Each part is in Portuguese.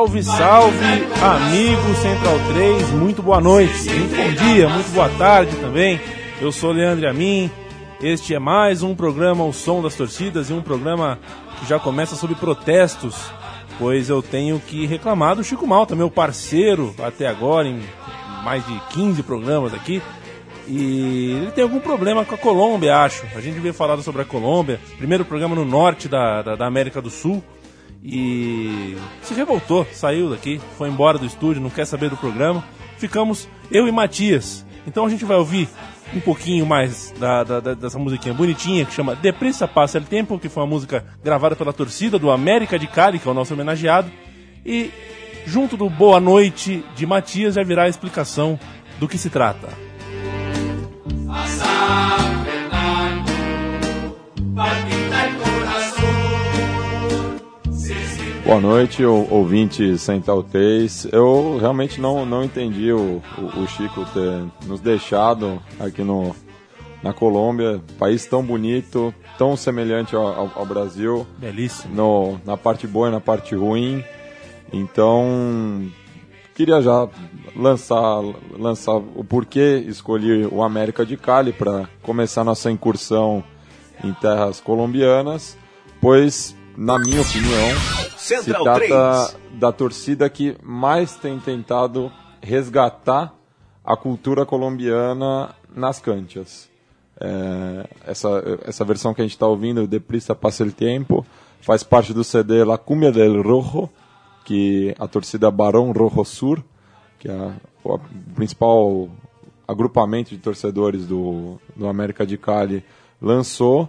Salve, salve, amigo Central 3, muito boa noite, muito bom dia, muito boa tarde também. Eu sou Leandro Amin. Este é mais um programa O Som das Torcidas e um programa que já começa sobre protestos, pois eu tenho que reclamar do Chico Malta, meu parceiro até agora em mais de 15 programas aqui. E ele tem algum problema com a Colômbia, acho. A gente veio falar sobre a Colômbia, primeiro programa no norte da, da, da América do Sul e se revoltou, saiu daqui, foi embora do estúdio, não quer saber do programa. Ficamos eu e Matias. Então a gente vai ouvir um pouquinho mais da, da, dessa musiquinha bonitinha que chama Depressa Passa o Tempo, que foi uma música gravada pela torcida do América de Cali, que é o nosso homenageado. E junto do Boa Noite de Matias já virá a explicação do que se trata. Boa noite, ouvinte Central 3. Eu realmente não, não entendi o, o, o, Chico ter nos deixado aqui no, na Colômbia, país tão bonito, tão semelhante ao, ao Brasil. Belíssimo. No, na parte boa e na parte ruim. Então, queria já lançar, lançar o porquê escolhi o América de Cali para começar nossa incursão em terras colombianas, pois, na minha opinião, Central se trata 3. da torcida que mais tem tentado resgatar a cultura colombiana nas canchas. É, essa, essa versão que a gente está ouvindo, Deprisa Passa el Tempo, faz parte do CD La Cumbia del Rojo, que a torcida Barão Rojo Sur, que é o principal agrupamento de torcedores do, do América de Cali, lançou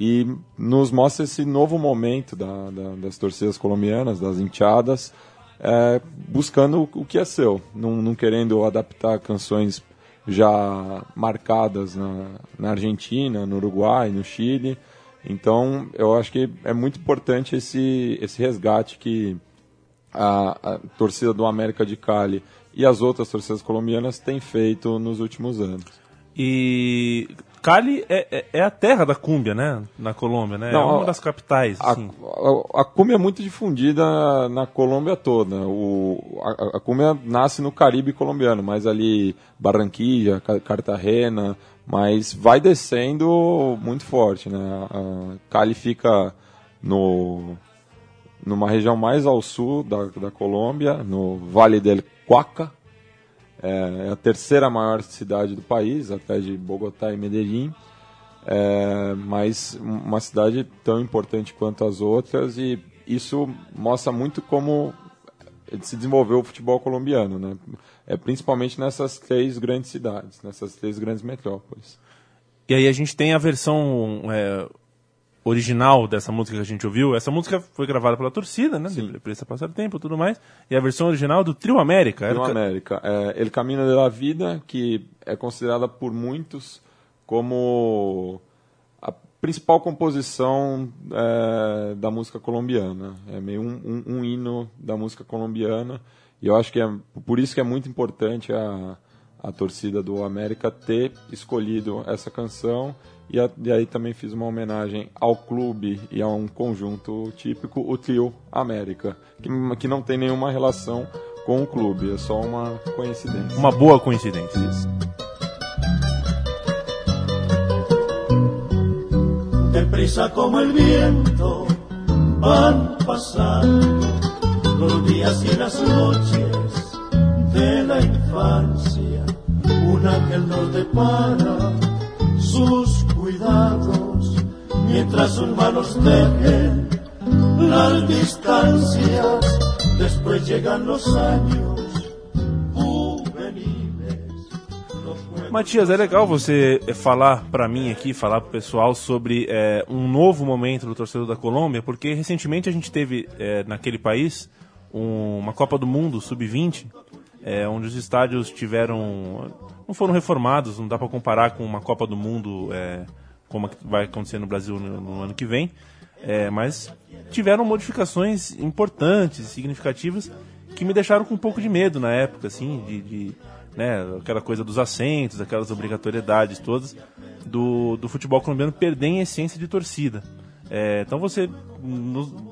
e nos mostra esse novo momento da, da, das torcidas colombianas, das enteadas, é, buscando o, que é seu, não, não, querendo adaptar canções já marcadas na, na Argentina, no Uruguai, no Chile. Então, eu acho que é muito importante esse, esse resgate que a, a torcida do América de Cali e as outras torcidas colombianas têm feito nos últimos anos. E Cali é, é, é, a terra da cúmbia, né? Na Colômbia, né? Não, é uma das capitais. Assim. A, a, cúmbia é muito difundida na Colômbia toda. O, a, a cúmbia nasce no Caribe colombiano, mas ali Barranquilla, Cartagena, mas vai descendo muito forte, né? A Cali fica no, numa região mais ao sul da, da Colômbia, no Vale del Cuaca, é, é a terceira maior cidade do país, atrás de Bogotá e Medellín. É, mas uma cidade tão importante quanto as outras e isso mostra muito como se desenvolveu o futebol colombiano, né? É principalmente nessas três grandes cidades, nessas três grandes metrópoles. E aí a gente tem a versão é, original dessa música que a gente ouviu, essa música foi gravada pela torcida, né? Sim. Depressa Passar o Tempo tudo mais. E a versão original do Trio América. Trio América. É El Camino de la Vida, que é considerada por muitos como a principal composição é, da música colombiana. É meio um, um, um, hino da música colombiana. E eu acho que é por isso que é muito importante a, a torcida do América ter escolhido essa canção e, a, e, aí também fiz uma homenagem ao clube e a um conjunto típico, o Trio América, que, que não tem nenhuma relação com o clube, é só uma coincidência. Uma boa coincidência. Isso. Deprisa como el viento van pasando los días y las noches de la infancia. Un ángel nos depara sus cuidados, mientras sus manos dejen las distancias, después llegan los años Matias, é legal você eh, falar para mim aqui, falar pro pessoal sobre é, um novo momento do torcedor da Colômbia, porque recentemente a gente teve é, naquele país um, uma Copa do Mundo sub-20, é, onde os estádios tiveram não foram reformados, não dá para comparar com uma Copa do Mundo como vai acontecer no Brasil no, no ano que vem, mas tiveram modificações importantes, significativas, que me deixaram com um pouco de medo na época, assim, de, de né, aquela coisa dos assentos, aquelas obrigatoriedades todas do, do futebol colombiano perder a essência de torcida. É, então você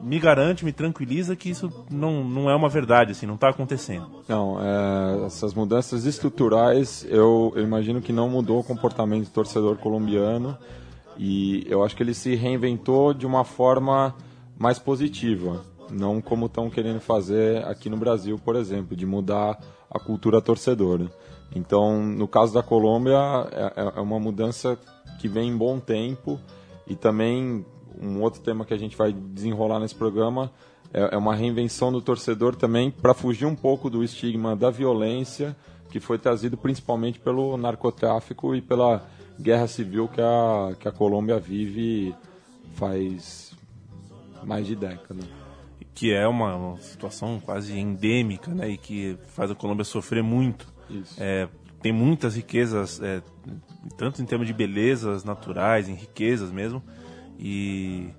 me garante, me tranquiliza que isso não, não é uma verdade, assim, não está acontecendo. Não, é, essas mudanças estruturais, eu, eu, imagino que não mudou o comportamento do torcedor colombiano e eu acho que ele se reinventou de uma forma mais positiva, não como estão querendo fazer aqui no Brasil, por exemplo, de mudar a cultura torcedora. Então, no caso da Colômbia, é, é, é uma mudança que vem em bom tempo e também um outro tema que a gente vai desenrolar nesse programa é, é uma reinvenção do torcedor também para fugir um pouco do estigma da violência que foi trazido principalmente pelo narcotráfico e pela guerra civil que a, que a Colômbia vive faz mais de década que é uma, uma, situação quase endêmica, né, e que faz a Colômbia sofrer muito. É, tem muitas riquezas, é, tanto em termos de belezas naturais, em riquezas mesmo, e,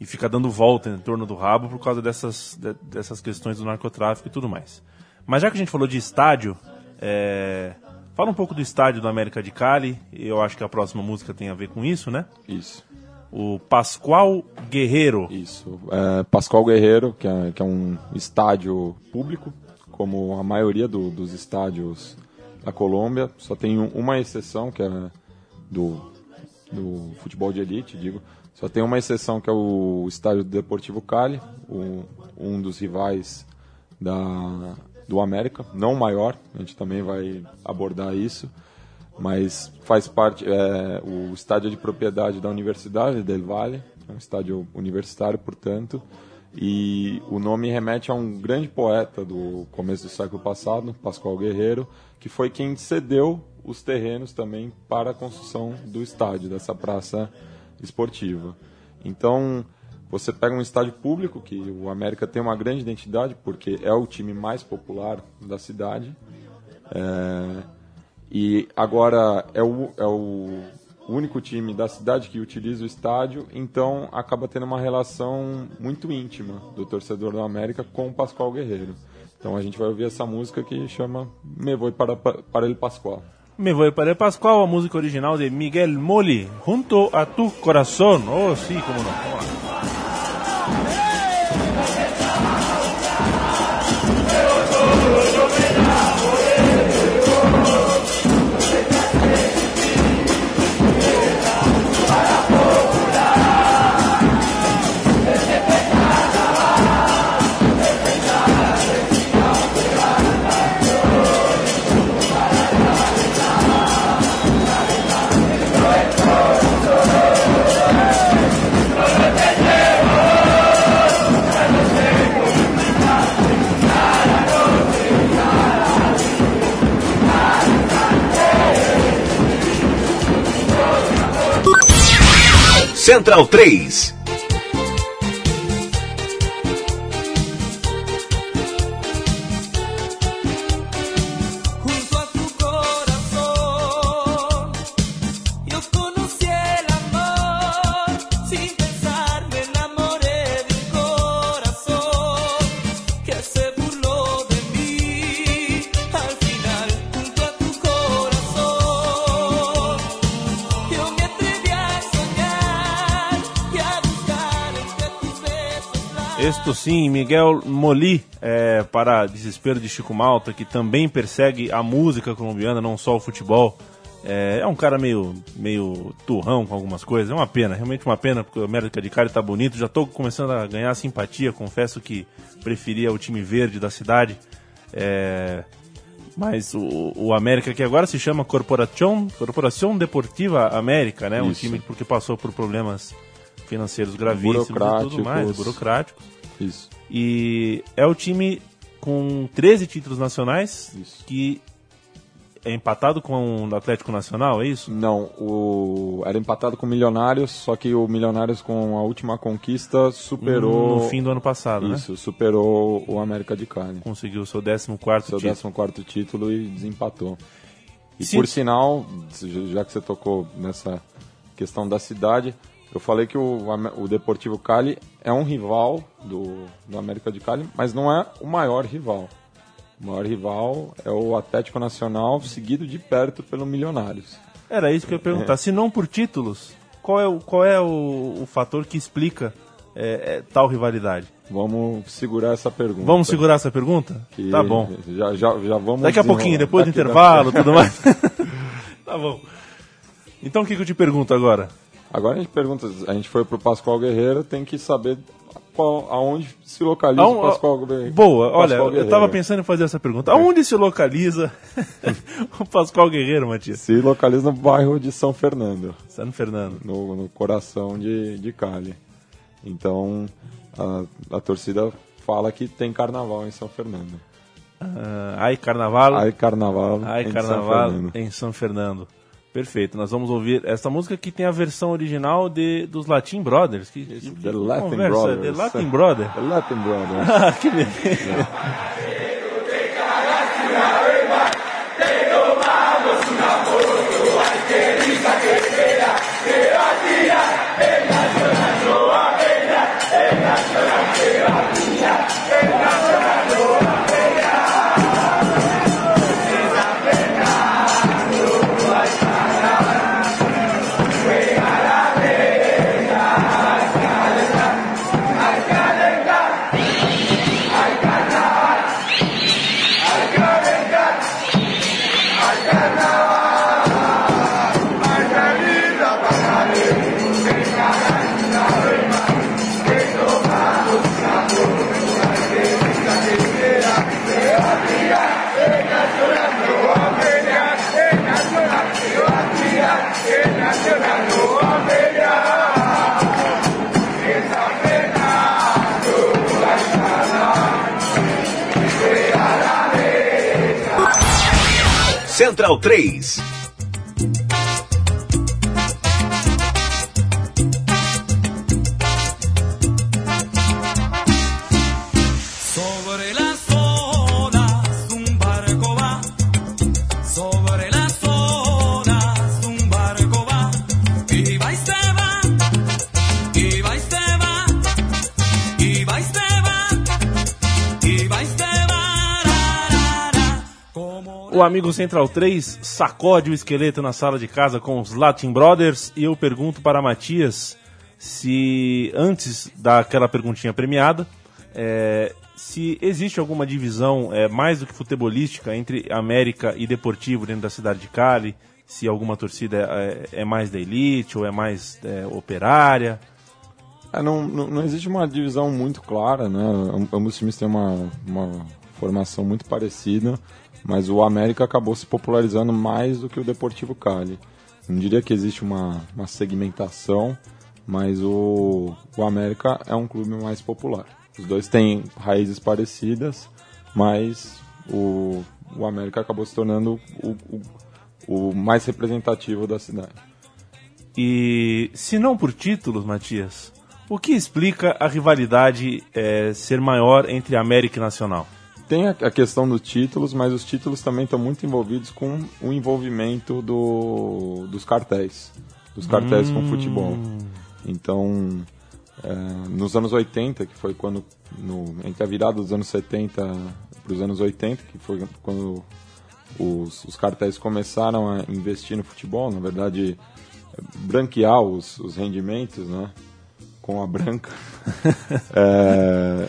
e fica dando volta em torno do rabo por causa dessas, de, dessas questões do narcotráfico e tudo mais. Mas já que a gente falou de estádio, é, fala um pouco do estádio do América de Cali, eu acho que a próxima música tem a ver com isso, né? Isso. O Pascoal Guerreiro. Isso, é, Pascoal Guerreiro, que é, que é, um estádio público, como a maioria do, dos estádios da Colômbia, só tem uma exceção, que é do, do futebol de elite, digo, só tem uma exceção que é o estádio do Deportivo Cali, o, um dos rivais da, do América, não o maior, a gente também vai abordar isso, mas faz parte, é, o estádio é de propriedade da Universidade del Valle, é um estádio universitário, portanto, e o nome remete a um grande poeta do começo do século passado, Pascoal Guerreiro, que foi quem cedeu os terrenos também para a construção do estádio, dessa praça esportiva. Então, você pega um estádio público, que o América tem uma grande identidade, porque é o time mais popular da cidade, é, e agora é o, é o único time da cidade que utiliza o estádio, então acaba tendo uma relação muito íntima do torcedor do América com o Pascoal Guerreiro. Então a gente vai ouvir essa música que chama Me Voy para, para el Pascual. Me Voy para el Pascual, a música original de Miguel Moli, junto a tu corazón. Oh, sí, como no. Central 3. Esto sim, Miguel Moli, é, para desespero de Chico Malta, que também persegue a música colombiana, não só o futebol. É, é, um cara meio, meio turrão com algumas coisas, é uma pena, realmente uma pena, porque o América de Cali tá bonito, já estou começando a ganhar simpatia, confesso que preferia o time verde da cidade. É, mas o, o, América, que agora se chama Corporación, Corporación Deportiva América, né? Isso. Um time porque passou por problemas financeiros gravíssimos e tudo mais, burocráticos. Isso. E é o time com 13 títulos nacionais Isso. que é empatado com o Atlético Nacional, é isso? Não, o... era empatado com o Milionários, só que o Milionários com a última conquista superou... No fim do ano passado, né? Isso, né? superou o América de Cali. Conseguiu o seu 14 seu título. 14 título e desempatou. E Sim. por sinal, já que você tocou nessa questão da cidade, eu falei que o, o Deportivo Cali é um rival do, do América de Cali, mas não é o maior rival. O maior rival é o Atlético Nacional, seguido de perto pelo Milionários. Era isso que eu ia perguntar. É. Se não por títulos, qual é o, qual é o, o fator que explica é, é, tal rivalidade? Vamos segurar essa pergunta. Vamos segurar essa pergunta? Que tá bom. Já, já, já vamos. Daqui a pouquinho, depois do intervalo, tudo mais. tá bom. Então o que, que eu te pergunto agora? Agora a gente pergunta, a gente foi pro Pascoal Guerreiro, tem que saber qual, aonde se localiza o Pascoal Guerreiro. Boa, Pascoal olha, Guerreiro. eu estava pensando em fazer essa pergunta. Aonde se localiza o Pascoal Guerreiro, Matias? Se localiza no bairro de São Fernando. São Fernando. No, no coração de, de Cali. Então, a, a torcida fala que tem carnaval em São Fernando. Uh, ai, carnaval. Ai, carnaval. Ai, em carnaval São em São Fernando. Perfeito, nós vamos ouvir essa música que tem a versão original de, dos Latin Brothers. Que, que The Latin conversa? Brothers. The Latin Brothers. The Latin Brothers. ah, que beleza. Central 3. O amigo Central 3 sacode o esqueleto na sala de casa com os Latin Brothers e eu pergunto para Matias se, antes daquela perguntinha premiada, é, se existe alguma divisão é, mais do que futebolística entre América e Deportivo dentro da cidade de Cali, se alguma torcida é, é mais da elite ou é mais é, operária. É, não, não, não, existe uma divisão muito clara, né? Ambos os times têm uma, uma formação muito parecida mas o América acabou se popularizando mais do que o Deportivo Cali. Não diria que existe uma, uma segmentação, mas o, o América é um clube mais popular. Os dois têm raízes parecidas, mas o, o América acabou se tornando o, o, o mais representativo da cidade. E se não por títulos, Matias, o que explica a rivalidade é, ser maior entre América e Nacional? Tem a, questão dos títulos, mas os títulos também estão muito envolvidos com o envolvimento do, dos cartéis, dos cartéis hum. com futebol. Então, é, nos anos 80, que foi quando, no, entre a virada dos anos 70 para os anos 80, que foi quando os, os cartéis começaram a investir no futebol, na verdade, branquear os, os rendimentos, né? Com a branca. é,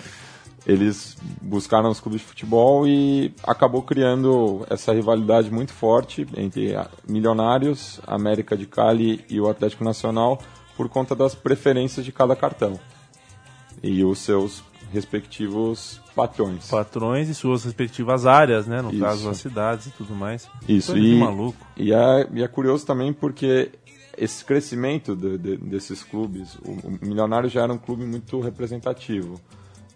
eles buscaram os clubes de futebol e acabou criando essa rivalidade muito forte entre Milionários, América de Cali e o Atlético Nacional por conta das preferências de cada cartão e os seus respectivos patrões. Patrões e suas respectivas áreas, né? No Isso. caso, as cidades e tudo mais. Isso, e, maluco. E é, e é curioso também porque esse crescimento de, de, desses clubes, o, o Milionário já era um clube muito representativo.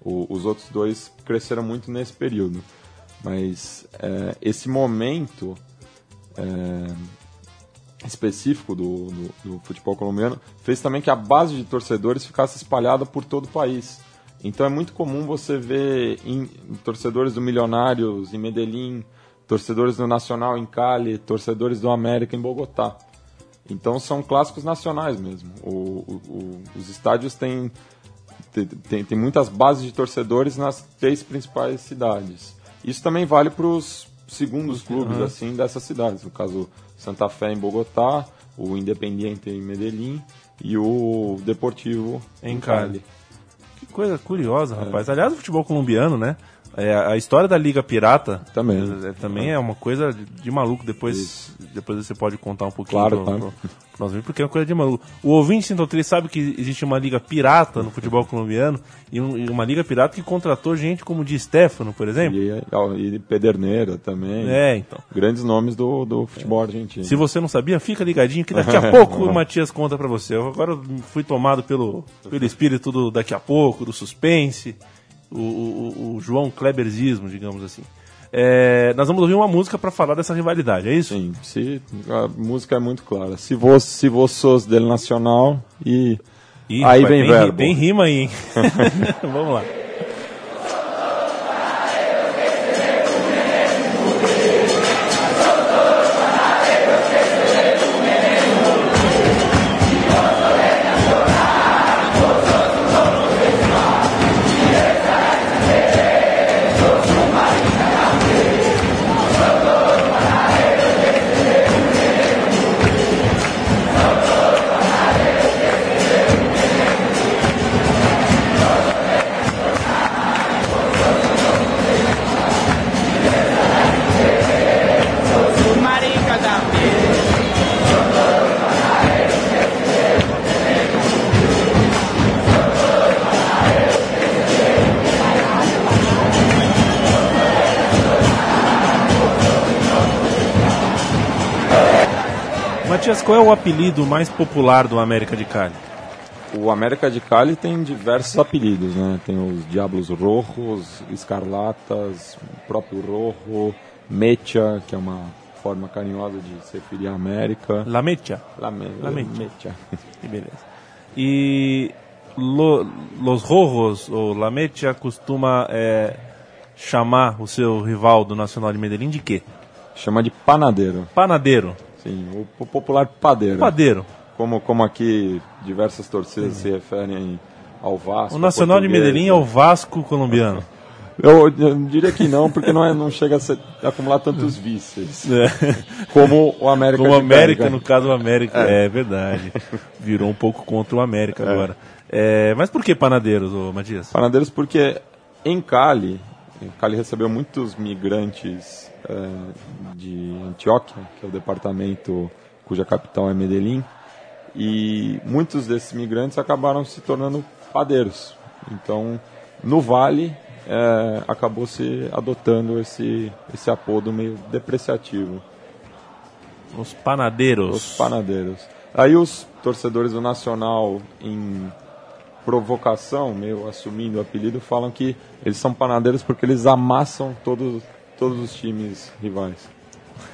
O, os outros dois cresceram muito nesse período. Mas é, esse momento é, específico do, do, do, futebol colombiano fez também que a base de torcedores ficasse espalhada por todo o país. Então é muito comum você ver em, torcedores do Milionários em Medellín, torcedores do Nacional em Cali, torcedores do América em Bogotá. Então são clássicos nacionais mesmo. O, o, o, os estádios têm, têm, têm muitas bases de torcedores nas três principais cidades. Isso também vale para os segundos clubes uhum. assim dessas cidades. No caso, Santa Fé em Bogotá, o Independiente em Medellín e o Deportivo em, em Cali. Cali. Que coisa curiosa, rapaz. É. Aliás, o futebol colombiano, né? É, a história da Liga Pirata também, é, também é uma coisa de, de maluco. Depois, depois você pode contar um pouquinho claro, pro, claro. Pro, pro nós, porque é uma coisa de maluco. O ouvinte Central 3 sabe que existe uma Liga Pirata no futebol colombiano e, um, e uma Liga Pirata que contratou gente como Di Stefano, por exemplo. E, e Pederneira também. É, então. Grandes nomes do, do futebol argentino. Se você não sabia, fica ligadinho que daqui a pouco o Matias conta para você. Eu agora fui tomado pelo, pelo espírito do daqui a pouco, do suspense o, o, o João Kleberzismo, digamos assim. É, nós vamos ouvir uma música para falar dessa rivalidade, é isso? Sim, se, a música é muito clara. Se você, se sos del Nacional e Ih, aí vem tem, verbo. Tem rima aí, hein? vamos lá. Qual é o apelido mais popular do América de Cali? O América de Cali tem diversos apelidos, né? Tem os Diablos Rojos, Escarlatas, o próprio Rojo, Mecha, que é uma forma carinhosa de se referir à América. La Mecha. La, me La Mecha. Mecha. Que beleza. E lo, Los Rojos, ou La Mecha, costuma é, chamar o seu rival do Nacional de Medellín de quê? Chama de panadeiro. Panadeiro. Sim, o popular padeiro. Padeiro. Como, como aqui diversas torcidas Sim. se referem ao Vasco. O Nacional de Medellín é o Vasco colombiano. Eu, eu, diria que não, porque não, é, não chega a, ser, a acumular tantos vícios. É. Como o América. Como o América, no caso o América. É. é. verdade. Virou um pouco contra o América é. agora. É, mas por que Panadeiros, ô Matias? Panadeiros porque em Cali, Cali recebeu muitos migrantes é, de Antioquia, que é o departamento cuja capital é Medellín, e muitos desses migrantes acabaram se tornando padeiros. Então, no Vale, é, acabou se adotando esse, esse apodo meio depreciativo. Os panadeiros. Os panadeiros. Aí os torcedores do Nacional, em provocação, meio assumindo o apelido, falam que eles são panadeiros porque eles amassam todos, todos os times rivais.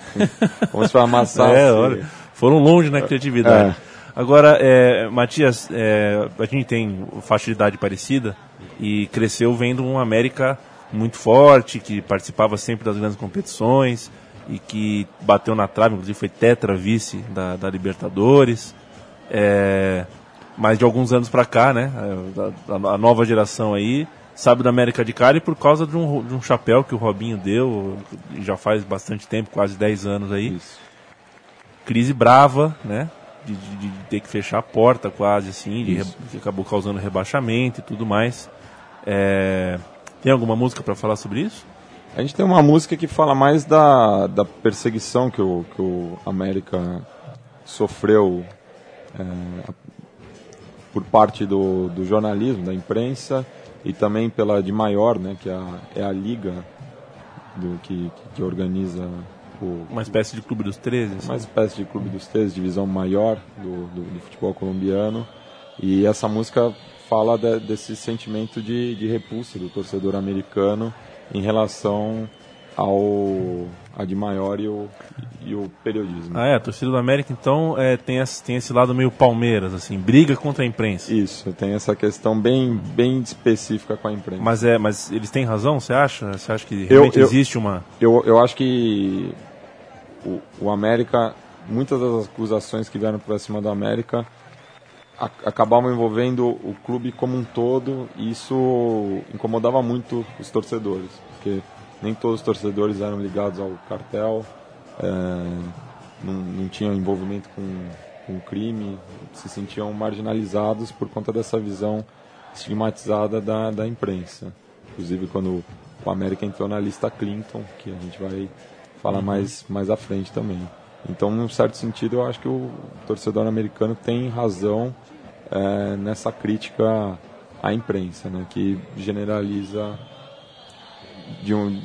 Como se amassar. É, olha, foram longe na criatividade. É. Agora, é, Matias, é, a gente tem faixa de idade parecida e cresceu vendo um América muito forte, que participava sempre das grandes competições e que bateu na trave, inclusive foi tetra vice da, da Libertadores. É, mas de alguns anos para cá, né, a, a, nova geração aí sabe da América de Cali por causa de um, de um chapéu que o Robinho deu, já faz bastante tempo, quase 10 anos aí. Isso. Crise brava, né? De, de, de, ter que fechar a porta quase assim, de, que acabou causando rebaixamento e tudo mais. É... Tem alguma música para falar sobre isso? A gente tem uma música que fala mais da, da perseguição que o, que o América sofreu é, por parte do, do jornalismo, da imprensa e também pela de maior, né, que é a, é a liga do, que, que organiza o, uma espécie de clube dos 13? Assim. Uma espécie de clube dos 13, divisão maior do, do, do futebol colombiano. E essa música fala de, desse sentimento de, de repulsa do torcedor americano em relação ao a de maior e o, e o periodismo. Ah, é, a torcida do América então é, tem, esse, tem esse lado meio Palmeiras, assim, briga contra a imprensa. Isso, tem essa questão bem, bem específica com a imprensa. Mas, é, mas eles têm razão, você acha? Você acha que realmente eu, eu, existe uma. Eu, eu acho que o, o América, muitas das acusações que vieram para cima do América a, acabavam envolvendo o clube como um todo e isso incomodava muito os torcedores, porque nem todos os torcedores eram ligados ao cartel, é, não, não tinham envolvimento com, com crime, se sentiam marginalizados por conta dessa visão estigmatizada da, da imprensa. Inclusive quando o América entrou na lista Clinton, que a gente vai falar uhum. mais, mais à frente também. Então, num certo sentido, eu acho que o torcedor americano tem razão é, nessa crítica à imprensa, né, que generaliza de um,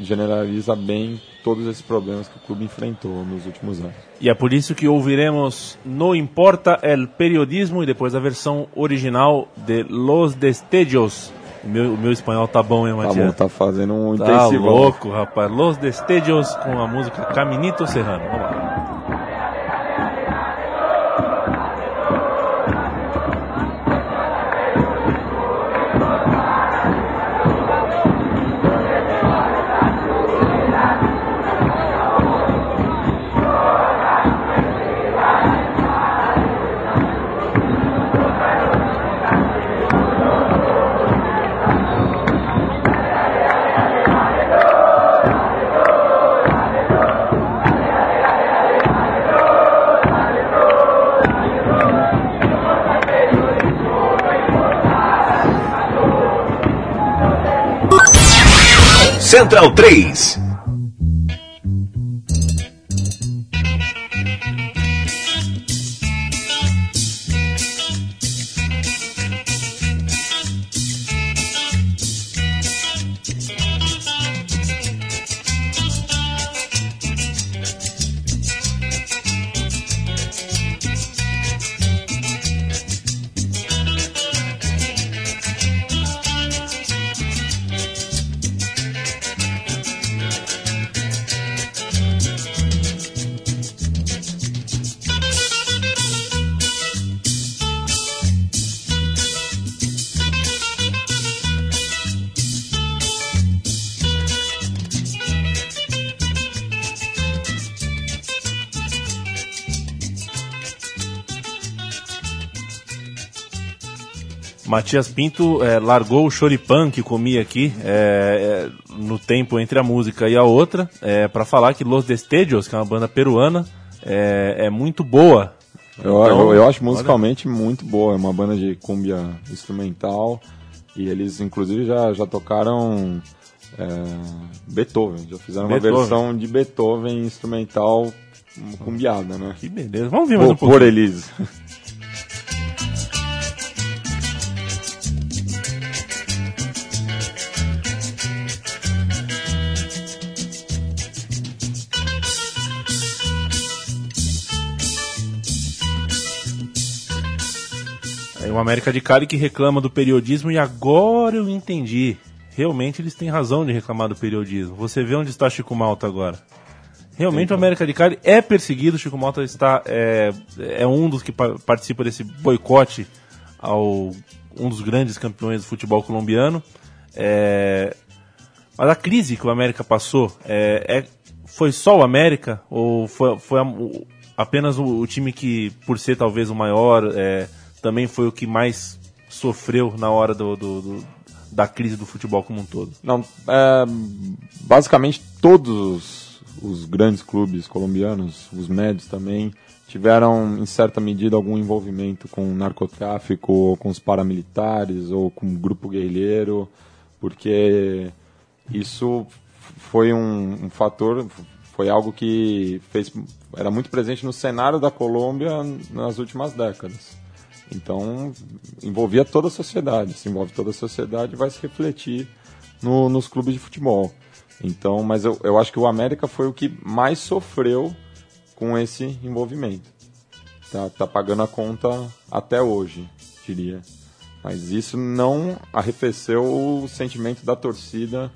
generaliza bem todos esses problemas que o clube enfrentou nos últimos anos. E é por isso que ouviremos No Importa el Periodismo e depois a versão original de Los Destellos. O meu, o meu espanhol tá bom, hein, Matias? Tá bom, tá fazendo um tá intensivão. Tá louco, rapaz. Los Destellos com a música Caminito Serrano. Vamos lá. Central 3. Matias Pinto é, largou o choripan que comia aqui é, no tempo entre a música e a outra é, para falar que Los Destedios, que é uma banda peruana, é, muito boa. Eu, então, eu, eu, acho musicalmente olha... muito boa, é uma banda de cumbia instrumental e eles inclusive já, já tocaram Beethoven, já fizeram Beethoven. uma versão de Beethoven instrumental cumbiada, né? Que beleza, vamos ver mais um pouquinho. Por Elise. o América de Cali que reclama do periodismo e agora eu entendi. Realmente eles têm razão de reclamar do periodismo. Você vê onde está Chico Malta agora. Realmente o América de Cali é perseguido. Chico Malta está é, é um dos que pa participa desse boicote ao um dos grandes campeões do futebol colombiano. É, mas a crise que o América passou é, é foi só o América ou foi, foi a, o, apenas o, o, time que, por ser talvez o maior, é, também foi o que mais sofreu na hora do, do, do da crise do futebol como um todo? Não, é, basicamente todos os grandes clubes colombianos, os médios também, tiveram em certa medida algum envolvimento com narcotráfico, ou com os paramilitares, ou com o grupo guerrilheiro, porque isso foi um, um fator, foi algo que fez, era muito presente no cenário da Colômbia nas últimas décadas. Então, envolvia toda a sociedade. Se envolve toda a sociedade, vai se refletir no, nos clubes de futebol. Então, mas eu, eu acho que o América foi o que mais sofreu com esse envolvimento. Tá, tá pagando a conta até hoje, diria. Mas isso não arrefeceu o sentimento da torcida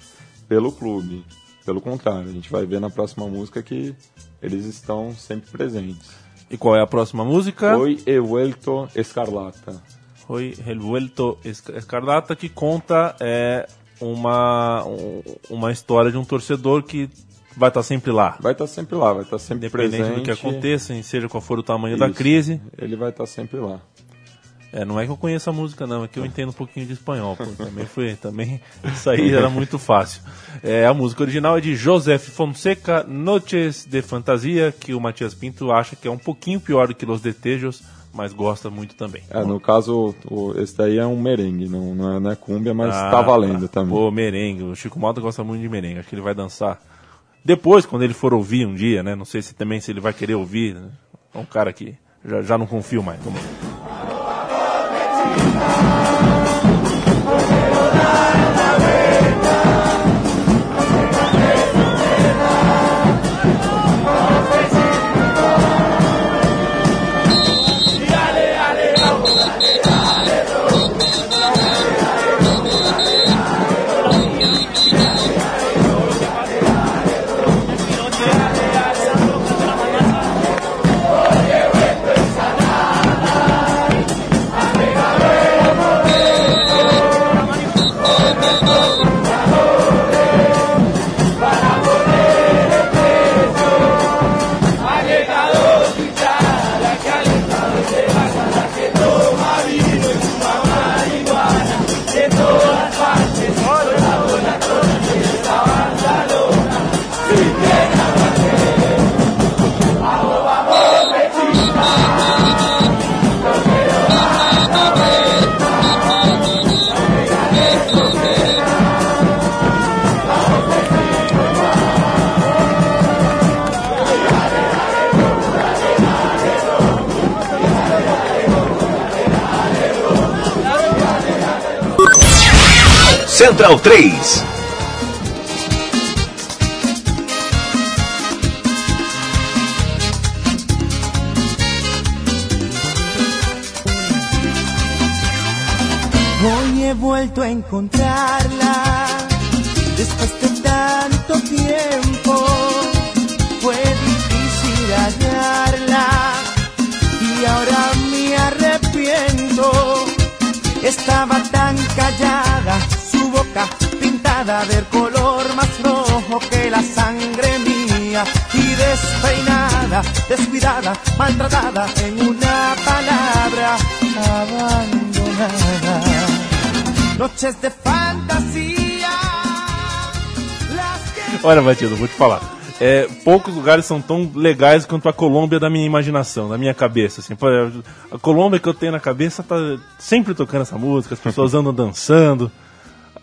pelo clube. pelo contrário, a gente vai ver na próxima música que eles estão sempre presentes. E qual é a próxima música? Hoy he vuelto escarlata. Hoy he vuelto escarlata, que conta é, uma, uma história de um torcedor que vai estar sempre lá. Vai estar sempre lá, vai estar sempre Independente presente. do que aconteça, seja qual for o tamanho Isso. da crise. Ele vai estar sempre lá. É, não é que eu conheça a música, não, é que eu entendo um pouquinho de espanhol. Pô. Também foi, também isso aí era muito fácil. É, a música original é de Joseph Fonseca, Noches de Fantasia, que o Matias Pinto acha que é um pouquinho pior do que Los Detejos, mas gosta muito também. É, no caso, o, esse daí é um merengue, não, não, é, não é cúmbia, mas ah, tá valendo também. Pô, merengue, o Chico Malta gosta muito de merengue, acho que ele vai dançar. Depois, quando ele for ouvir um dia, né? Não sei se também se ele vai querer ouvir. Né? É um cara que já, já não confio mais. Vamos Central 3. Descuidada, maltratada en una palabra abandonada. Noches de fantasia. Olha, Matilda, vou te falar. É, poucos lugares são tão legais quanto a Colômbia da minha imaginação, da minha cabeça. Assim, a Colômbia que eu tenho na cabeça tá sempre tocando essa música, as pessoas andam dançando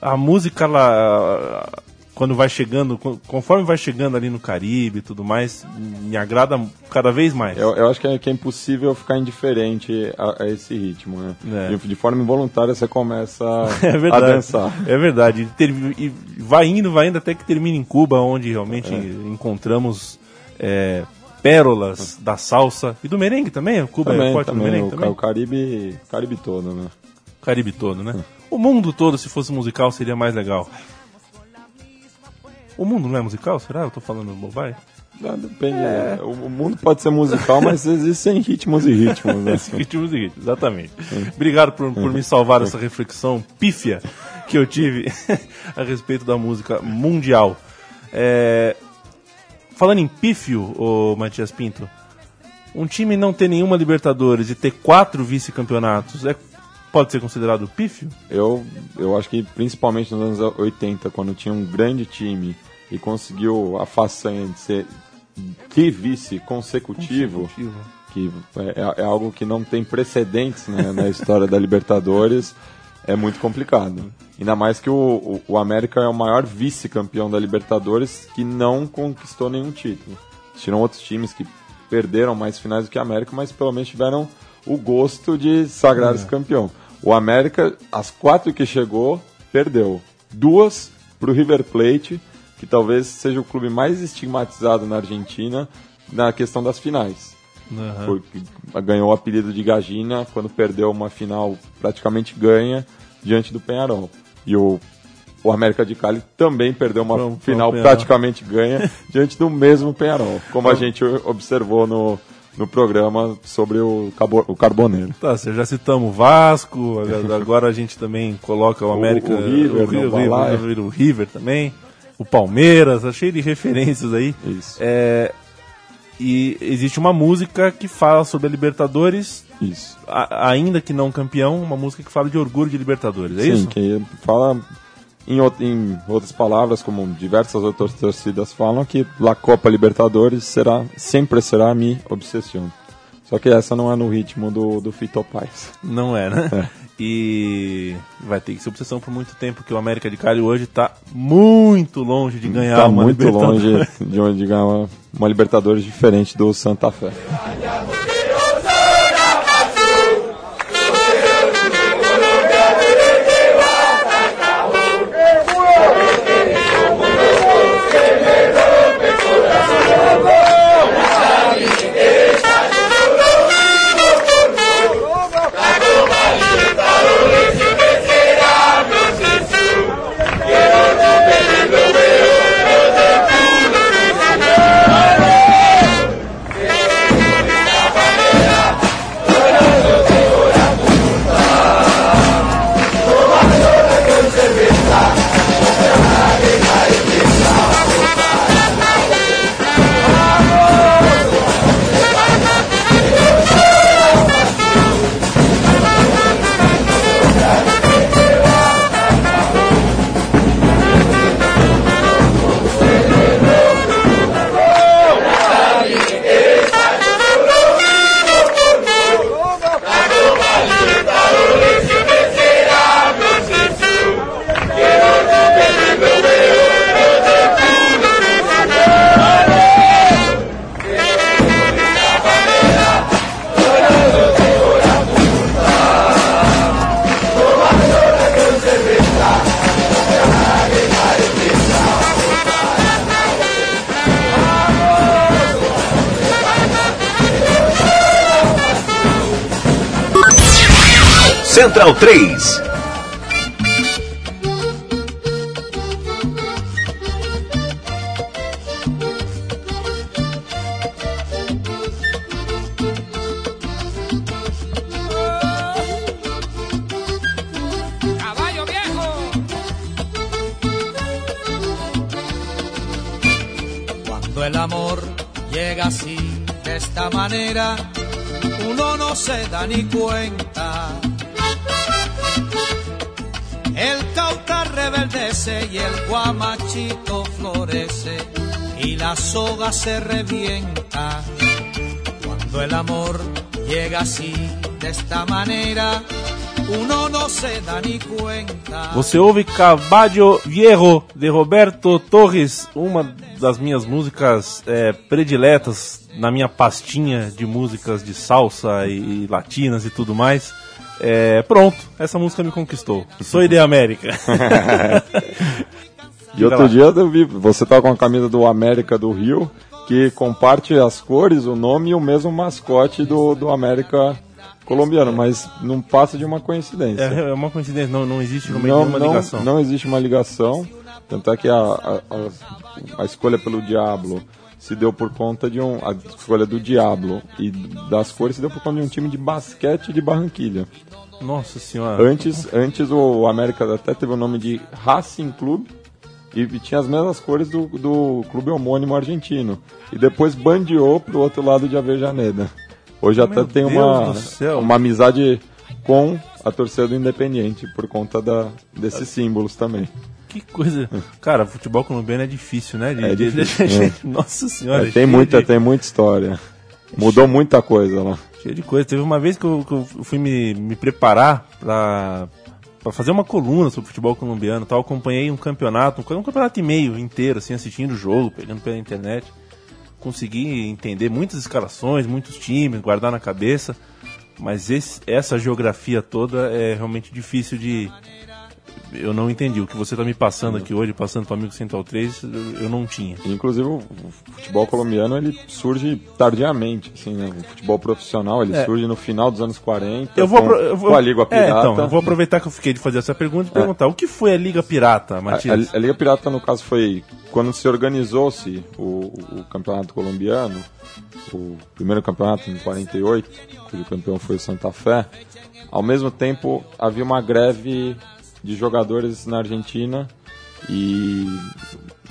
a música ela quando vai chegando, conforme vai chegando ali no Caribe e tudo mais, me agrada cada vez mais. Eu, eu acho que é, que é, impossível ficar indiferente a, a esse ritmo, né? É. De, de, forma involuntária você começa é a dançar. É verdade. Ter, e vai indo, vai indo até que termina em Cuba, onde realmente é. encontramos é, pérolas da salsa e do merengue também. Cuba também, é forte também, no merengue o, também. O Caribe, Caribe todo, né? Caribe todo, né? O mundo todo, se fosse musical, seria mais legal. O mundo não é musical? Será? Eu tô falando bobagem? Não, depende. É. O mundo pode ser musical, mas existem ritmos e ritmos. Né? ritmos e ritmos, exatamente. Obrigado por, por me salvar essa reflexão pífia que eu tive a respeito da música mundial. É... Falando em pífio, ô Matias Pinto, um time não ter nenhuma Libertadores e ter quatro vice-campeonatos é pode ser considerado pífio? Eu, eu acho que principalmente nos anos 80, quando tinha um grande time e conseguiu a façanha de ser de vice consecutivo, consecutivo. que é, é, algo que não tem precedentes né, na história da Libertadores, é muito complicado. Ainda mais que o, o, o América é o maior vice-campeão da Libertadores que não conquistou nenhum título. Tiram outros times que perderam mais finais do que a América, mas pelo menos tiveram o gosto de sagrar-se é. campeão. O América, as quatro que chegou, perdeu. Duas para o River Plate, que talvez seja o clube mais estigmatizado na Argentina na questão das finais. Uhum. Porque ganhou o apelido de Gagina quando perdeu uma final praticamente ganha diante do Penharol. E o o América de Cali também perdeu uma final praticamente ganha diante do mesmo Penharol, como a gente observou no, no programa sobre o, Cabo, o Carboneiro. Tá, você já citamos o Vasco, agora a gente também coloca o América, o, o River, o, River, o, River, o River também, o Palmeiras, tá cheio de referências aí. Isso. É, e existe uma música que fala sobre a Libertadores, isso. A, ainda que não campeão, uma música que fala de orgulho de Libertadores, é Sim, isso? que fala em, em, outras palavras, como diversas outras torcidas falam, que a Copa Libertadores será, sempre será a minha obsessão. Só que essa não é no ritmo do, do Fito Paz. Não é, né? É. E vai ter que ser obsessão por muito tempo, porque o América de Cali hoje está muito longe de ganhar tá uma muito longe de onde ganhar uma, uma Libertadores diferente do Santa Fé. se revienta. Cuando el amor llega así, de esta manera, uno no se da ni cuenta. Você ouve Caballo Viejo de Roberto Torres, uma das minhas músicas é, prediletas na minha pastinha de músicas de salsa e, e latinas e tudo mais. É, pronto, essa música me conquistou. Sou de América. e outro dia eu vi, você tá com a camisa do América do Rio, que comparte as cores, o nome e o mesmo mascote do, do América colombiano, mas não passa de uma coincidência. É, é uma coincidência, não, não existe não, uma não, ligação. Não existe uma ligação, tanto é que a, a, a, a escolha pelo Diablo se deu por conta de um. A escolha do Diablo e das cores se deu por conta de um time de basquete de Barranquilha. Nossa senhora. Antes, antes o América até teve o nome de Racing Clube e tinha as mesmas cores do, do clube homônimo argentino. E depois bandeou pro outro lado de Avejaneda. Hoje Meu até tem uma, uma amizade com a torcida do Independiente por conta da, desses símbolos também que coisa. Cara, futebol colombiano é difícil, né? De, é difícil. De... É. Nossa senhora. É, tem, muita, de... tem muita história. Mudou muita coisa lá. Cheio de coisa. Teve uma vez que eu, que eu fui me, me preparar pra, pra fazer uma coluna sobre futebol colombiano. Tal. Acompanhei um campeonato, um, um campeonato e meio inteiro, assim, assistindo o jogo, pegando pela internet. Consegui entender muitas escalações, muitos times, guardar na cabeça. Mas esse, essa geografia toda é realmente difícil de, eu não entendi. O que você está me passando aqui hoje, passando para o Amigo Central 3, eu não tinha. Inclusive, o futebol colombiano ele surge tardiamente, assim, né? O futebol profissional ele é. surge no final dos anos 40 eu vou, com, eu vou, com a Liga Pirata. É, então, eu vou aproveitar que eu fiquei de fazer essa pergunta e é. perguntar, o que foi a Liga Pirata, Matias? A, a, a Liga Pirata, no caso, foi quando se organizou-se o, o, campeonato colombiano, o primeiro campeonato em 48, cujo campeão foi o Santa Fé, ao mesmo tempo havia uma greve de jogadores na Argentina e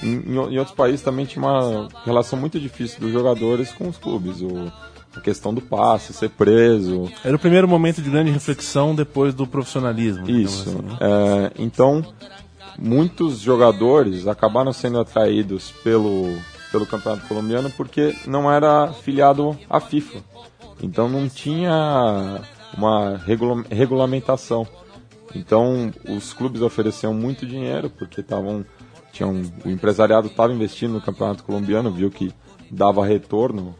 em, em, outros países também tinha uma relação muito difícil dos jogadores com os clubes. O, a questão do passe, ser preso. Era o primeiro momento de grande reflexão depois do profissionalismo. Isso. Assim, né? é, então, muitos jogadores acabaram sendo atraídos pelo, pelo campeonato colombiano porque não era filiado à FIFA. Então não tinha uma regula regulamentação. Então, os clubes ofereciam muito dinheiro porque estavam tinham o empresariado estava investindo no campeonato colombiano, viu que dava retorno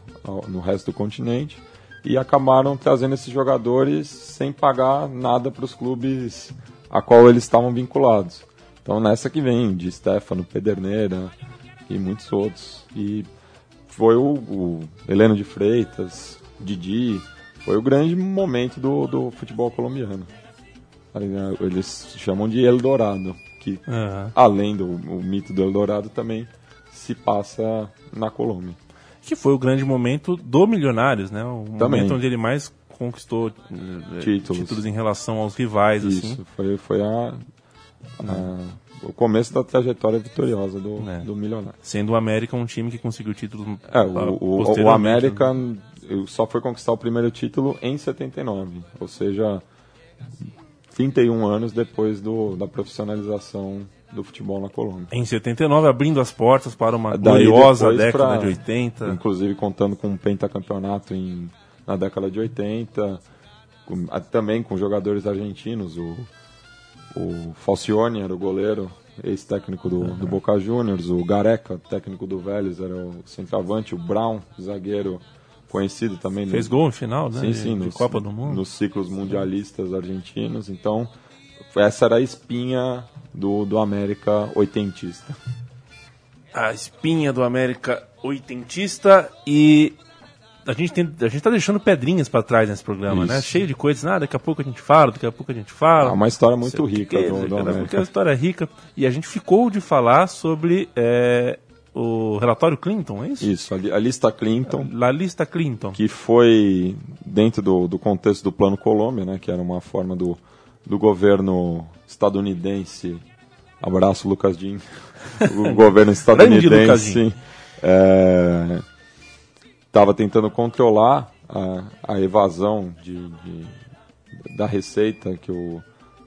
no resto do continente e acabaram trazendo esses jogadores sem pagar nada para os clubes a qual eles estavam vinculados. Então nessa que vem de Stefano, Pederneira e muitos outros. E foi o, o Heleno de Freitas, Didi, foi o grande momento do, do futebol colombiano. Eles chamam de Eldorado, que uhum. além do mito do Eldorado também se passa na Colômbia. Que foi o grande momento do Milionários, né? O também. momento onde ele mais conquistou eh, títulos, títulos em relação aos rivais. Isso, assim. foi, foi a, a, o começo da trajetória vitoriosa do, é. do Milionário. Sendo o América um time que conseguiu títulos. É, o, o, o América né? só foi conquistar o primeiro título em 79, ou seja, 31 anos depois do, da profissionalização do futebol na Colômbia. Em 79, abrindo as portas para uma Daí gloriosa década pra, de 80. Inclusive contando com um pentacampeonato em, na década de 80, com, também com jogadores argentinos, o, o Falcione era o goleiro, ex-técnico do, uhum. do Boca Juniors, o Gareca, técnico do Vélez, era o centroavante, o Brown, zagueiro conhecido também. Fez no, gol no final, né? Sim, sim. De, nos, Copa do Mundo. Nos ciclos mundialistas argentinos. Então, essa era a espinha do, do América oitentista. A espinha do América oitentista e a gente tem, a gente tá deixando pedrinhas para trás nesse programa, né? Isso. né? Cheio de coisas, ah, daqui a pouco a gente fala, daqui a pouco a gente fala. É uma história muito rica do, do América. É uma história rica e a gente ficou de falar sobre é, o relatório Clinton, é isso? Isso, a, lista Clinton. A, lista Clinton. Que foi dentro do, do contexto do Plano Colômbia, né, que era uma forma do, do governo estadunidense, abraço Lucas Jim, o governo estadunidense estava é, tentando controlar a, a evasão de, de, da receita que o,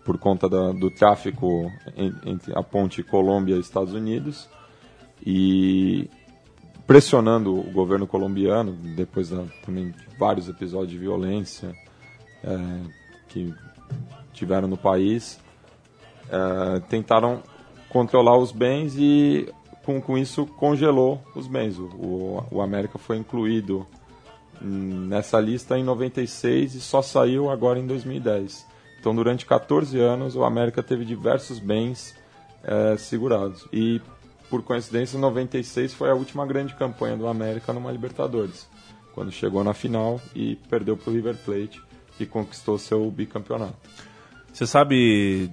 por conta da, do tráfico entre a ponte Colômbia e Estados Unidos e pressionando o governo colombiano, depois da, também de vários episódios de violência é, que tiveram no país, é, tentaram controlar os bens e com, com isso congelou os bens. O, o, América foi incluído nessa lista em 96 e só saiu agora em 2010. Então, durante 14 anos, o América teve diversos bens é, segurados. E por coincidência, 96 foi a última grande campanha do América numa Libertadores, quando chegou na final e perdeu para o River Plate, que conquistou seu bicampeonato. Você sabe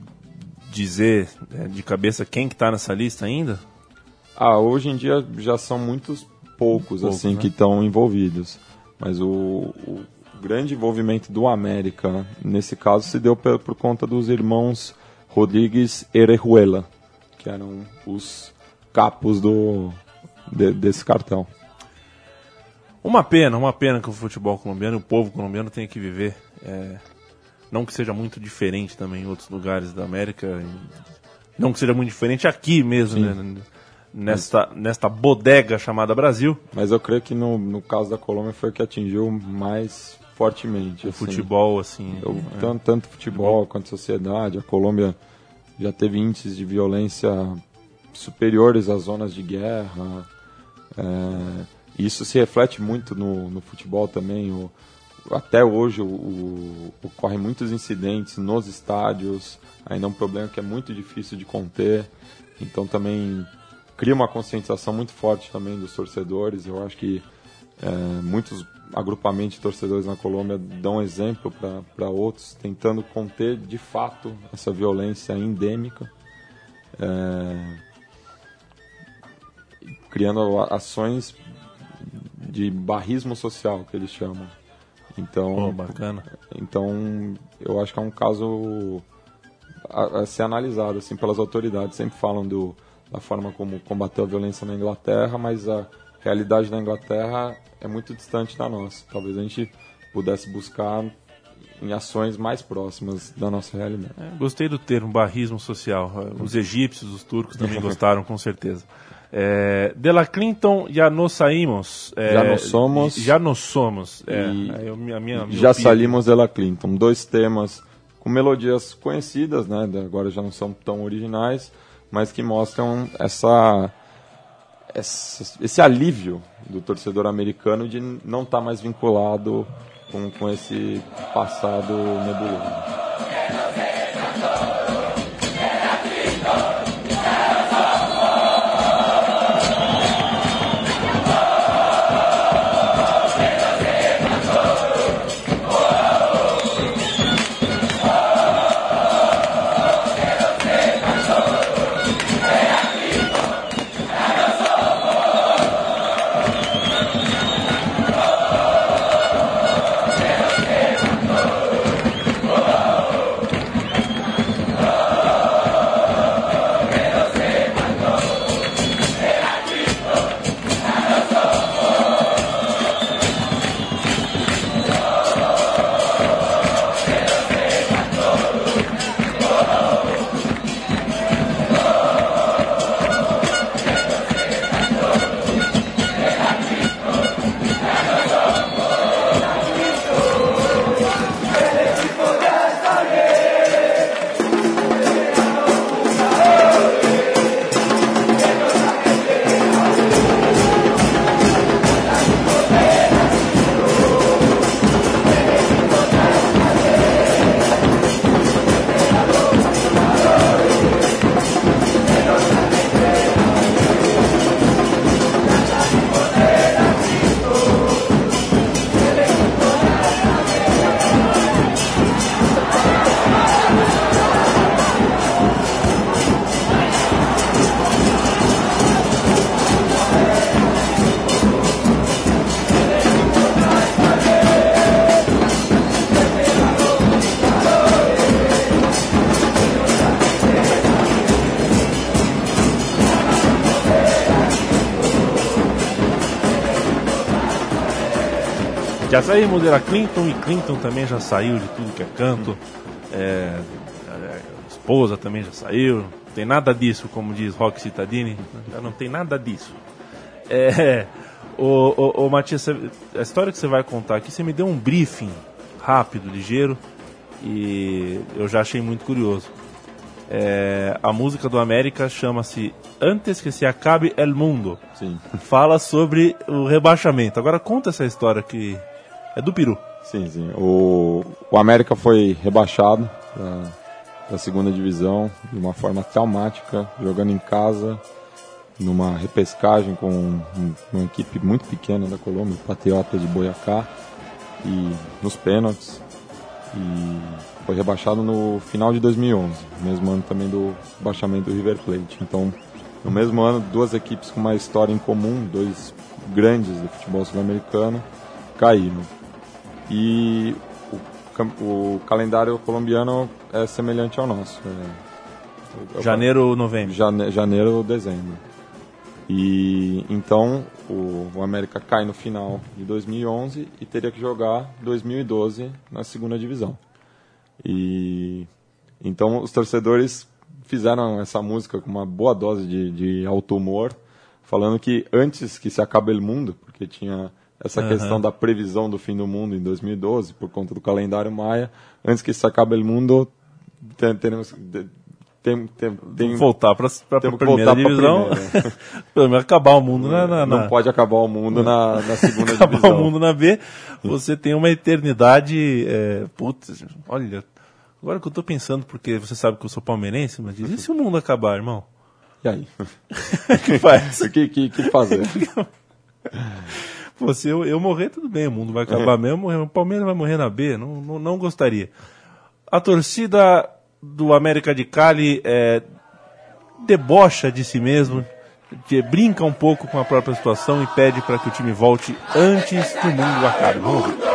dizer é, de cabeça quem que está nessa lista ainda? Ah, hoje em dia já são muitos poucos Pouco, assim né? que estão envolvidos, mas o, o, grande envolvimento do América nesse caso se deu por, por conta dos irmãos Rodrigues Erejuela, que eram os capos do, de, desse cartão. Uma pena, uma pena que o futebol colombiano, o povo colombiano tenha que viver. É, não que seja muito diferente também em outros lugares da América. Não que seja muito diferente aqui mesmo, né? Nesta, nesta bodega chamada Brasil. Mas eu creio que no, no caso da Colômbia foi o que atingiu mais fortemente. O assim. futebol, assim. Eu, é. tanto, tanto futebol quanto sociedade. A Colômbia já teve índices de violência superiores às zonas de guerra. É, isso se reflete muito no, no futebol também. O, até hoje o, o, ocorrem muitos incidentes nos estádios, ainda é um problema que é muito difícil de conter, então também cria uma conscientização muito forte também dos torcedores. Eu acho que é, muitos agrupamentos de torcedores na Colômbia dão exemplo para outros, tentando conter de fato essa violência endêmica, é, criando ações de barrismo social que eles chamam. Então, oh, bacana. Então, eu acho que é um caso a, a, ser analisado assim pelas autoridades. Sempre falam do, da forma como combateu a violência na Inglaterra, mas a realidade da Inglaterra é muito distante da nossa. Talvez a gente pudesse buscar em ações mais próximas da nossa realidade. É, gostei do termo barrismo social. Os egípcios, os turcos também gostaram, com certeza. É, de la Clinton já nos saímos. É, já nos somos. Já nos somos. É, eu, a minha, já saímos de la Clinton. Dois temas com melodias conhecidas, né? Agora já não são tão originais, mas que mostram essa, essa esse alívio do torcedor americano de não estar tá mais vinculado com, com esse passado nebuloso. Já saímos da Clinton e Clinton também já saiu de tudo que é canto. É, a esposa também já saiu. Não tem nada disso, como diz Rock Citadini. Já não tem nada disso. É, Matias, a história que você vai contar aqui, você me deu um briefing rápido, ligeiro, e eu já achei muito curioso. É, a música do América chama-se Antes que se acabe el mundo. Sim. Fala sobre o rebaixamento. Agora conta essa história que é do Peru. Sim, sim. O, o América foi rebaixado da segunda divisão de uma forma traumática, jogando em casa, numa repescagem com uma equipe muito pequena da Colômbia, Patriota de Boyacá, e nos pênaltis. E foi rebaixado no final de 2011, mesmo ano também do baixamento do River Plate. Então, no mesmo ano, duas equipes com uma história em comum, dois grandes do futebol sul-americano, caíram. E o, o, calendário colombiano é semelhante ao nosso. É, janeiro, novembro. Jane, janeiro, dezembro. E então o, o, América cai no final de 2011 e teria que jogar 2012 na segunda divisão. E então os torcedores fizeram essa música com uma boa dose de, de alto humor, falando que antes que se acabe o mundo, porque tinha essa uhum. questão da previsão do fim do mundo em 2012, por conta do calendário maia. Antes que se acabe o mundo, teremos, tem, tem, tem voltar para a primeira divisão. Primeira. Pelo menos acabar o mundo na, na, Não pode acabar o mundo na, na segunda acabar divisão. Acabar o mundo na B, você tem uma eternidade. É, putz, olha, agora que eu estou pensando, porque você sabe que eu sou palmeirense, mas diz, e se o mundo acabar, irmão? E aí? Que faz? O que, que, que fazer? Pô, se eu, eu morrer, tudo bem, o mundo vai acabar mesmo, o Palmeiras vai morrer na B, não, não, não gostaria. A torcida do América de Cali é, debocha de si mesmo, de, brinca um pouco com a própria situação e pede para que o time volte antes que o mundo acabe. Vamos ver.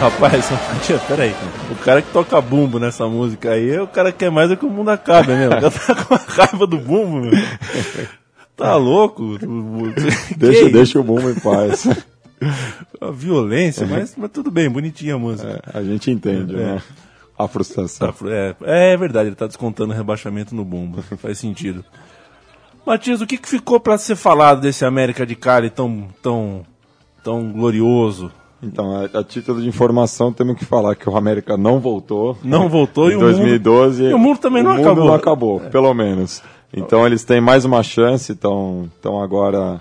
Rapaz, peraí. O cara que toca bumbo nessa música aí, o cara quer mais é que o mundo acabe mesmo. O cara tá com a raiva do bumbo, meu. Tá louco? deixa, deixa o bumbo em paz. A violência, mas, mas tudo bem, bonitinha a música. É, a gente entende, é. né? A frustração. É, é, verdade, ele tá descontando o rebaixamento no bumbo. Faz sentido. Matias, o que, que ficou para ser falado desse América de Cali tão, tão, tão glorioso? Então, a, a, título de informação, temos que falar que o América não voltou. Não voltou em 2012. Mundo, e o mundo também não mundo acabou. não acabou, é. pelo menos. Então, eles têm mais uma chance, estão agora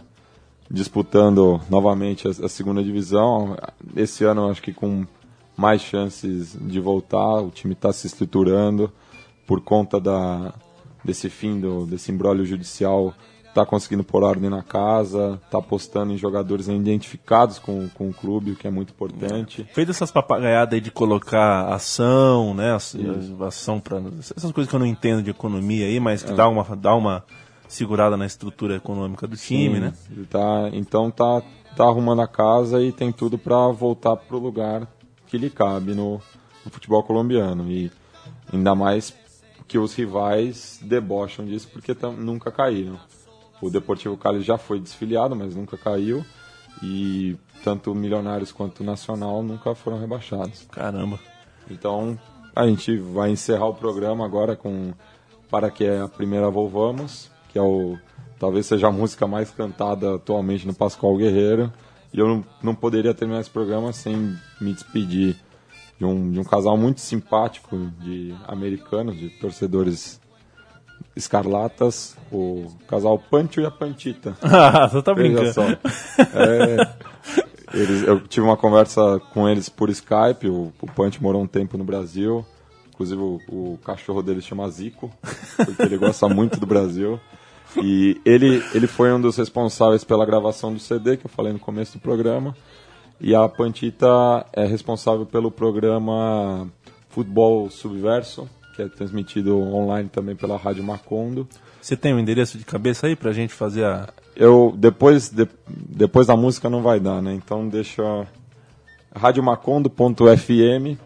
disputando novamente a, a, segunda divisão. Esse ano, acho que com mais chances de voltar. O time está se estruturando por conta da, desse fim do, desse embrólio judicial tá conseguindo pôr ordem na casa, tá apostando em jogadores identificados com, com o clube, o que é muito importante. Fez essas papagaiadas aí de colocar ação, né? Ação para essas coisas que eu não entendo de economia aí, mas que é. dá uma dá uma segurada na estrutura econômica do time, Sim, né? Tá, então tá tá arrumando a casa e tem tudo para voltar pro lugar que lhe cabe no, no futebol colombiano e ainda mais que os rivais debocham disso porque nunca caíram. O Deportivo Cali já foi desfiliado, mas nunca caiu. E tanto Milionários quanto Nacional nunca foram rebaixados. Caramba. Então a gente vai encerrar o programa agora com Para que é a primeira volvamos, que é o talvez seja a música mais cantada atualmente no Pascoal Guerreiro. E eu não, não poderia terminar esse programa sem me despedir de um, de um casal muito simpático de americanos, de torcedores escarlatas, o casal Pancho e a Pantita. Ah, você tá brincando. É, eles, eu tive uma conversa com eles por Skype, o, o Pancho morou um tempo no Brasil, inclusive o, o cachorro dele chama Zico, porque ele gosta muito do Brasil. E ele, ele foi um dos responsáveis pela gravação do CD, que eu falei no começo do programa. E a Pantita é responsável pelo programa Futebol Subverso, que é transmitido online também pela Rádio Macondo. Você tem o um endereço de cabeça aí pra gente fazer a. Eu, depois, de, depois da música não vai dar, né? Então deixa. radiomacondo.fm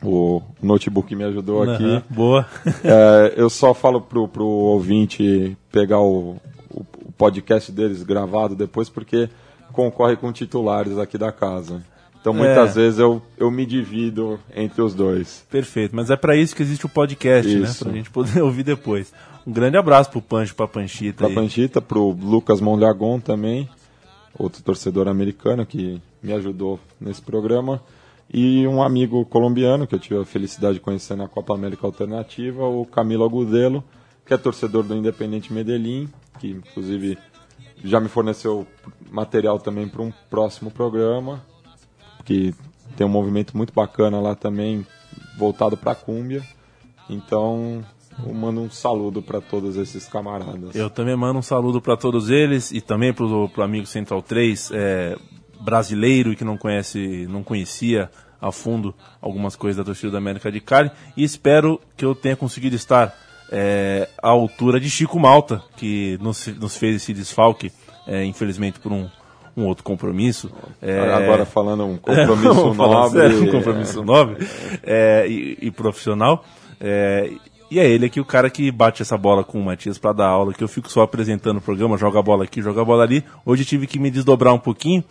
o notebook me ajudou uhum, aqui. Boa. É, eu só falo pro, pro ouvinte pegar o, o, o, podcast deles gravado depois, porque concorre com titulares aqui da casa. Então muitas é. vezes eu, eu me divido entre os dois. Perfeito, mas é para isso que existe o podcast, né? isso. né? Pra gente poder ouvir depois. Um grande abraço pro Pancho, pra Panchita. Pra aí. Panchita, pro Lucas Mondragon também, outro torcedor americano que me ajudou nesse programa. E um amigo colombiano que eu tive a felicidade de conhecer na Copa América Alternativa, o Camilo Agudelo, que é torcedor do Independente Medellín, que inclusive já me forneceu material também para um próximo programa, que tem um movimento muito bacana lá também, voltado para a cúmbia. Então, eu mando um saludo para todos esses camaradas. Eu também mando um saludo para todos eles e também para o amigo Central 3, é, brasileiro que não conhece, não conhecia a fundo algumas coisas da torcida da América de Cali e espero que eu tenha conseguido estar é, à altura de Chico Malta, que nos, nos fez esse desfalque, é, infelizmente por um, um outro compromisso. É, Agora falando um compromisso nobre. Sério, um compromisso nobre é, e, e, profissional. É, e é ele aqui o cara que bate essa bola com o Matias para dar aula, que eu fico só apresentando o programa, joga a bola aqui, joga a bola ali. Hoje tive que me desdobrar um pouquinho.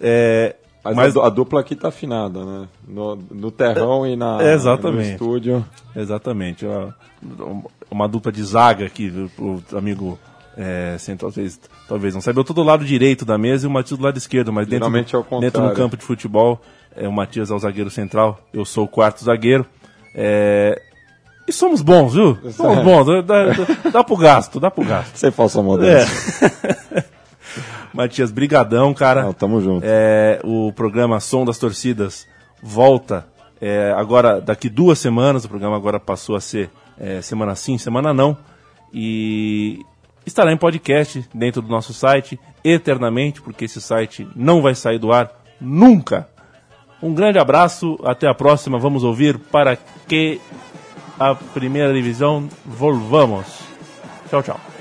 É, mas, mas... A, dupla aqui tá afinada, né? No, no terrão e na, Exatamente. no estúdio. Exatamente. Uma, uma dupla de zaga aqui, o amigo é, central, talvez, talvez não saiba. Eu tô do lado direito da mesa e o Matias do lado esquerdo, mas dentro, do, é dentro do campo de futebol, é, o Matias é o zagueiro central, eu sou o quarto zagueiro. É, e somos bons, viu? Somos é. bons, dá, dá, dá pro gasto, dá pro gasto. Sem falsa modéstia. É. Matias, brigadão, cara. Não, tamo junto. É, o programa Som das Torcidas volta é, agora, daqui duas semanas, o programa agora passou a ser é, semana sim, semana não. E estará em podcast dentro do nosso site eternamente, porque esse site não vai sair do ar nunca. Um grande abraço, até a próxima. Vamos ouvir para que a primeira divisão volvamos. Tchau, tchau.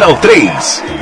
Central 3.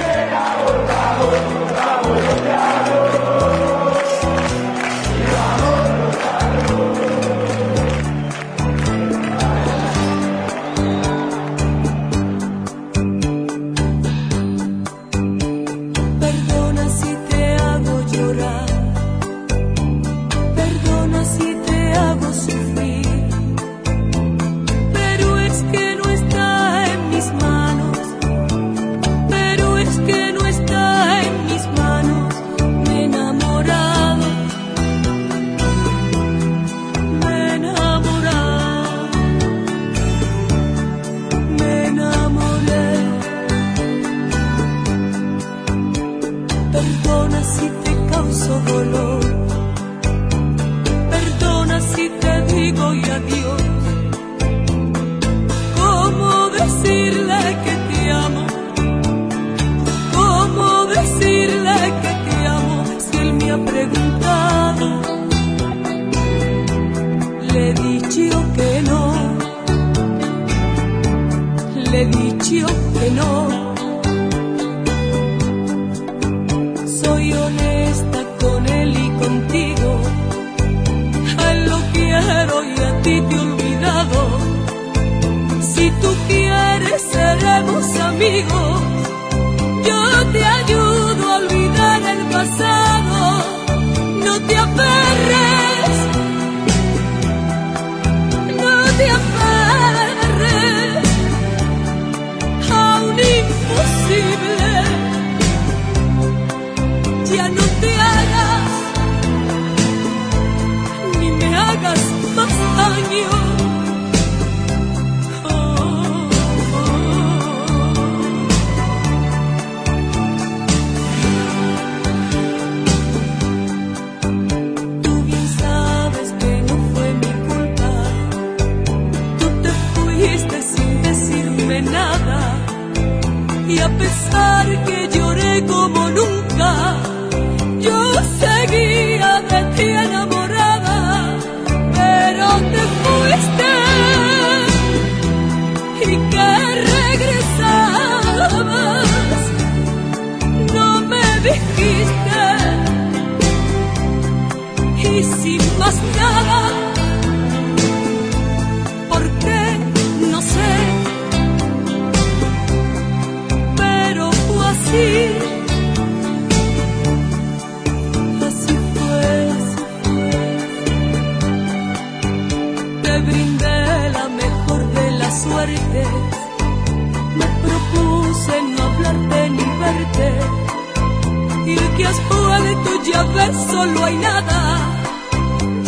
de tu llave solo hay nada.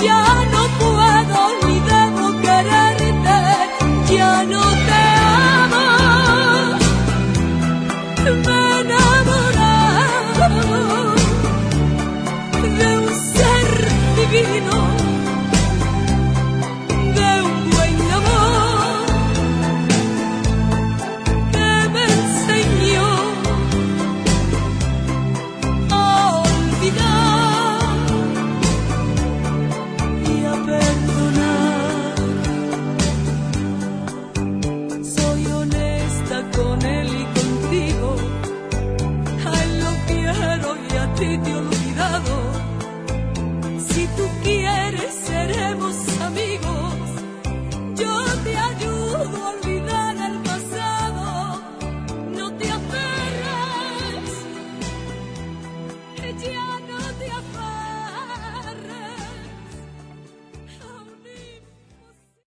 Ya